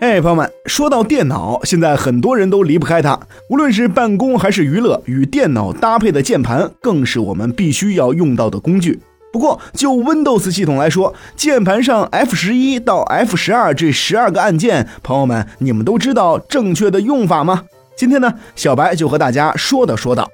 哎，朋友们，说到电脑，现在很多人都离不开它。无论是办公还是娱乐，与电脑搭配的键盘更是我们必须要用到的工具。不过，就 Windows 系统来说，键盘上 F 十一到 F 十二这十二个按键，朋友们，你们都知道正确的用法吗？今天呢，小白就和大家说道说道。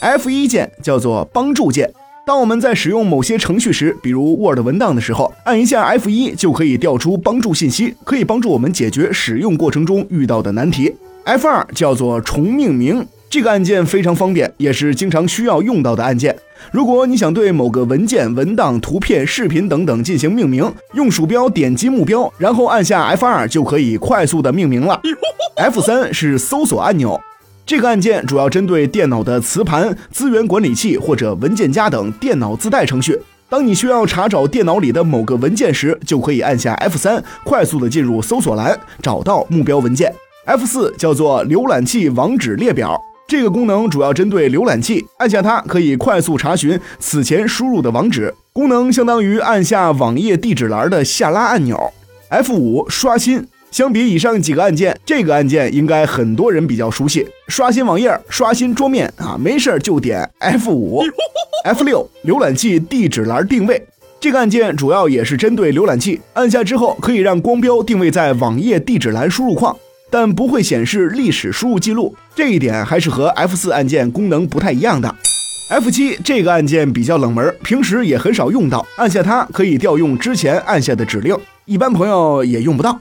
F 一键叫做帮助键。当我们在使用某些程序时，比如 Word 文档的时候，按一下 F1 就可以调出帮助信息，可以帮助我们解决使用过程中遇到的难题。F2 叫做重命名，这个按键非常方便，也是经常需要用到的按键。如果你想对某个文件、文档、图片、视频等等进行命名，用鼠标点击目标，然后按下 F2 就可以快速的命名了。F3 是搜索按钮。这个按键主要针对电脑的磁盘、资源管理器或者文件夹等电脑自带程序。当你需要查找电脑里的某个文件时，就可以按下 F 三，快速的进入搜索栏，找到目标文件。F 四叫做浏览器网址列表，这个功能主要针对浏览器，按下它可以快速查询此前输入的网址。功能相当于按下网页地址栏的下拉按钮。F 五刷新。相比以上几个按键，这个按键应该很多人比较熟悉。刷新网页、刷新桌面啊，没事就点 F 五、F 六。浏览器地址栏定位，这个按键主要也是针对浏览器，按下之后可以让光标定位在网页地址栏输入框，但不会显示历史输入记录。这一点还是和 F 四按键功能不太一样的。F 七这个按键比较冷门，平时也很少用到，按下它可以调用之前按下的指令，一般朋友也用不到。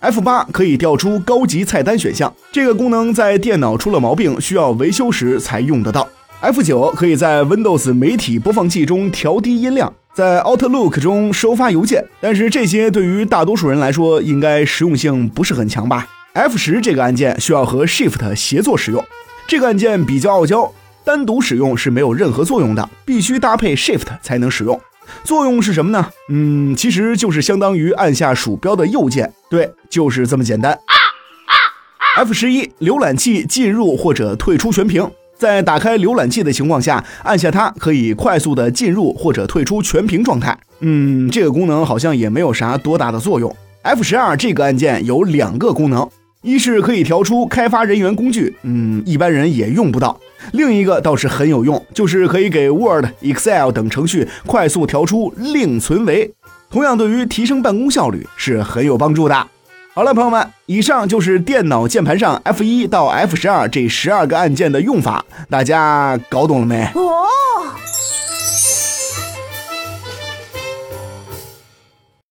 F 八可以调出高级菜单选项，这个功能在电脑出了毛病需要维修时才用得到。F 九可以在 Windows 媒体播放器中调低音量，在 Outlook 中收发邮件，但是这些对于大多数人来说应该实用性不是很强吧？F 十这个按键需要和 Shift 协作使用，这个按键比较傲娇，单独使用是没有任何作用的，必须搭配 Shift 才能使用。作用是什么呢？嗯，其实就是相当于按下鼠标的右键，对，就是这么简单。啊啊啊 F 十一，浏览器进入或者退出全屏，在打开浏览器的情况下，按下它可以快速的进入或者退出全屏状态。嗯，这个功能好像也没有啥多大的作用。F 十二这个按键有两个功能。一是可以调出开发人员工具，嗯，一般人也用不到。另一个倒是很有用，就是可以给 Word、Excel 等程序快速调出另存为，同样对于提升办公效率是很有帮助的。好了，朋友们，以上就是电脑键盘上 F 一到 F 十二这十二个按键的用法，大家搞懂了没？